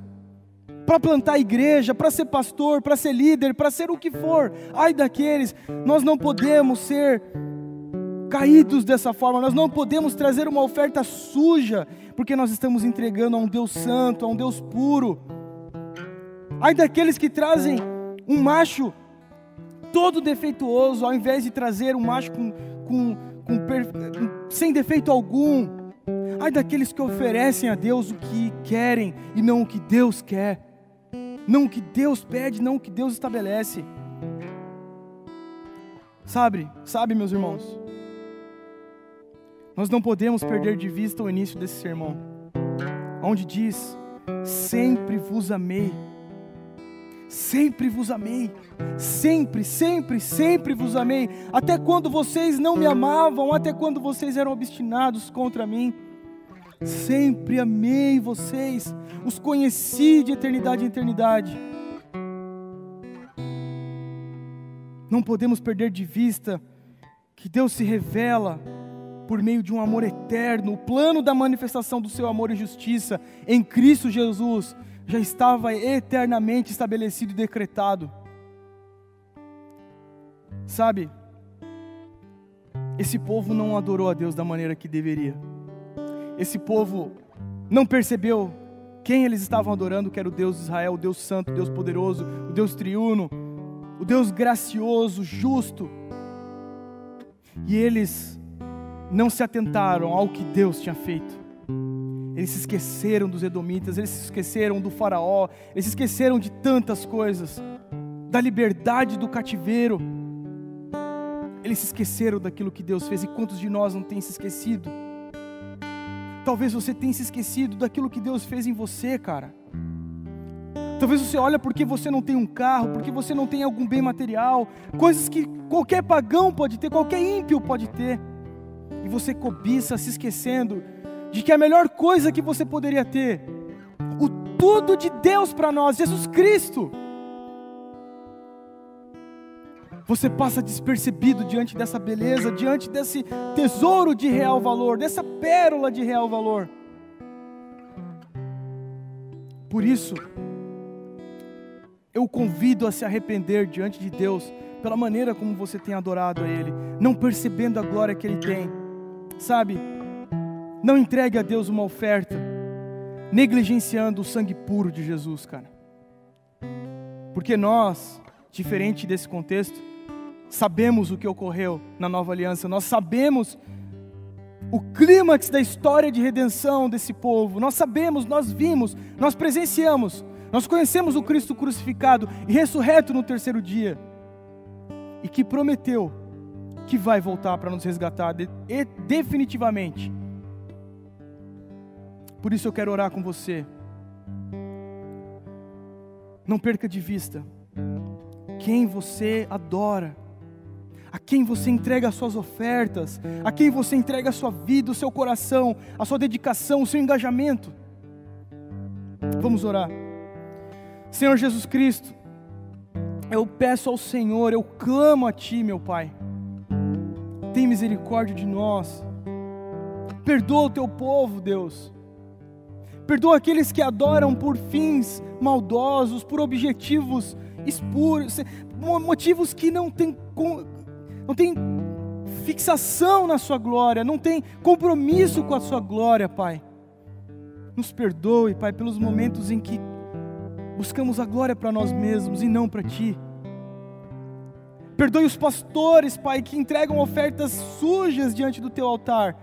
para plantar igreja, para ser pastor, para ser líder, para ser o que for. Ai daqueles, nós não podemos ser caídos dessa forma, nós não podemos trazer uma oferta suja, porque nós estamos entregando a um Deus santo, a um Deus puro. Ai daqueles que trazem um macho todo defeituoso, ao invés de trazer um macho com, com, com, sem defeito algum. Ai daqueles que oferecem a Deus o que querem e não o que Deus quer, não o que Deus pede, não o que Deus estabelece. Sabe, sabe, meus irmãos, nós não podemos perder de vista o início desse sermão, onde diz: Sempre vos amei, sempre vos amei, sempre, sempre, sempre vos amei, até quando vocês não me amavam, até quando vocês eram obstinados contra mim. Sempre amei vocês, os conheci de eternidade em eternidade. Não podemos perder de vista que Deus se revela por meio de um amor eterno. O plano da manifestação do seu amor e justiça em Cristo Jesus já estava eternamente estabelecido e decretado. Sabe, esse povo não adorou a Deus da maneira que deveria esse povo não percebeu quem eles estavam adorando, que era o Deus de Israel, o Deus Santo, o Deus poderoso, o Deus triuno, o Deus gracioso, justo. E eles não se atentaram ao que Deus tinha feito. Eles se esqueceram dos edomitas, eles se esqueceram do faraó, eles se esqueceram de tantas coisas, da liberdade do cativeiro. Eles se esqueceram daquilo que Deus fez e quantos de nós não têm se esquecido? Talvez você tenha se esquecido daquilo que Deus fez em você, cara. Talvez você olha porque você não tem um carro, porque você não tem algum bem material, coisas que qualquer pagão pode ter, qualquer ímpio pode ter. E você cobiça se esquecendo de que a melhor coisa que você poderia ter, o tudo de Deus para nós, Jesus Cristo, você passa despercebido diante dessa beleza, diante desse tesouro de real valor, dessa pérola de real valor. Por isso, eu convido a se arrepender diante de Deus pela maneira como você tem adorado a Ele, não percebendo a glória que Ele tem. Sabe, não entregue a Deus uma oferta, negligenciando o sangue puro de Jesus, cara. Porque nós, diferente desse contexto, sabemos o que ocorreu na nova aliança, nós sabemos o clímax da história de redenção desse povo, nós sabemos, nós vimos, nós presenciamos, nós conhecemos o Cristo crucificado e ressurreto no terceiro dia, e que prometeu que vai voltar para nos resgatar de, e, definitivamente. Por isso eu quero orar com você. Não perca de vista quem você adora, a quem você entrega as suas ofertas, a quem você entrega a sua vida, o seu coração, a sua dedicação, o seu engajamento. Vamos orar. Senhor Jesus Cristo, eu peço ao Senhor, eu clamo a Ti, meu Pai, tem misericórdia de nós, perdoa o Teu povo, Deus, perdoa aqueles que adoram por fins maldosos, por objetivos espuros, motivos que não têm, não têm fixação na Sua glória, não têm compromisso com a Sua glória, Pai. Nos perdoe, Pai, pelos momentos em que buscamos a glória para nós mesmos e não para Ti. Perdoe os pastores, Pai, que entregam ofertas sujas diante do Teu altar.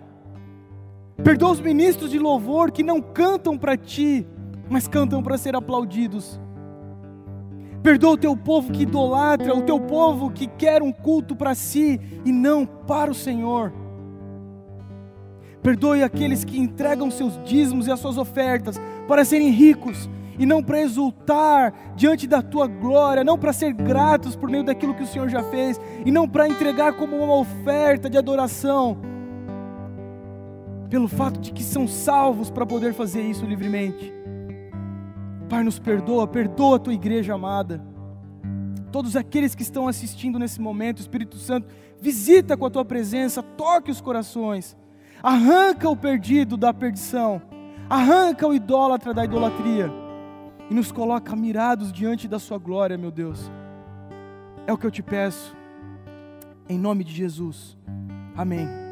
Perdoa os ministros de louvor que não cantam para Ti, mas cantam para ser aplaudidos. Perdoa o teu povo que idolatra, o teu povo que quer um culto para si e não para o Senhor. Perdoe aqueles que entregam seus dízimos e as suas ofertas para serem ricos e não para exultar diante da tua glória, não para ser gratos por meio daquilo que o Senhor já fez, e não para entregar como uma oferta de adoração, pelo fato de que são salvos para poder fazer isso livremente. Pai, nos perdoa, perdoa a tua igreja amada. Todos aqueles que estão assistindo nesse momento, Espírito Santo, visita com a tua presença, toque os corações, arranca o perdido da perdição, arranca o idólatra da idolatria e nos coloca mirados diante da Sua glória, meu Deus. É o que eu te peço, em nome de Jesus. Amém.